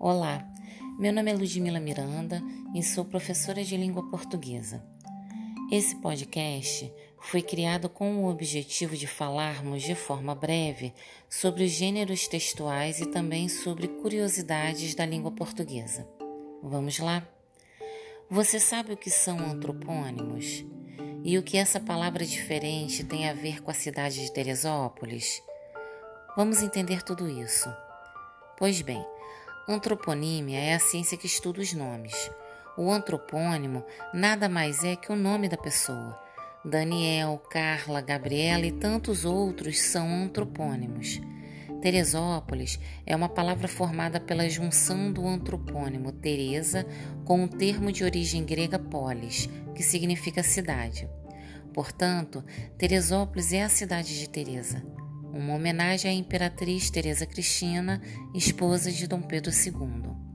Olá, meu nome é Ludmila Miranda e sou professora de língua portuguesa. Esse podcast foi criado com o objetivo de falarmos de forma breve sobre os gêneros textuais e também sobre curiosidades da língua portuguesa. Vamos lá? Você sabe o que são antropônimos? E o que essa palavra diferente tem a ver com a cidade de Teresópolis? Vamos entender tudo isso. Pois bem, Antroponímia é a ciência que estuda os nomes. O antropônimo nada mais é que o nome da pessoa. Daniel, Carla, Gabriela e tantos outros são antropônimos. Teresópolis é uma palavra formada pela junção do antropônimo Teresa com o termo de origem grega polis, que significa cidade. Portanto, Teresópolis é a cidade de Teresa uma homenagem à imperatriz Teresa Cristina, esposa de Dom Pedro II.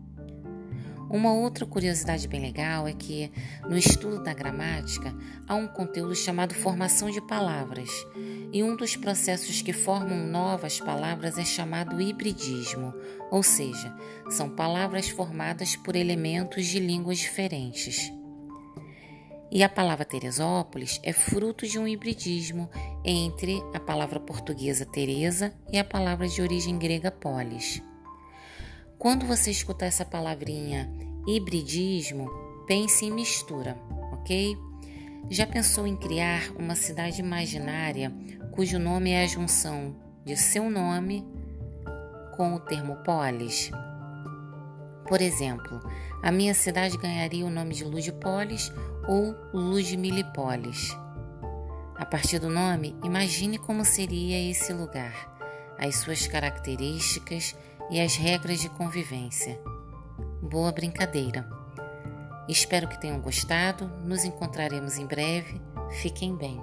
Uma outra curiosidade bem legal é que, no estudo da gramática, há um conteúdo chamado formação de palavras, e um dos processos que formam novas palavras é chamado hibridismo, ou seja, são palavras formadas por elementos de línguas diferentes. E a palavra Teresópolis é fruto de um hibridismo entre a palavra portuguesa Teresa e a palavra de origem grega polis. Quando você escutar essa palavrinha hibridismo, pense em mistura, ok? Já pensou em criar uma cidade imaginária cujo nome é a junção de seu nome com o termo polis? Por exemplo, a minha cidade ganharia o nome de Ludpolis ou Ludmilipolis. Partir do nome, imagine como seria esse lugar, as suas características e as regras de convivência. Boa brincadeira! Espero que tenham gostado. Nos encontraremos em breve. Fiquem bem.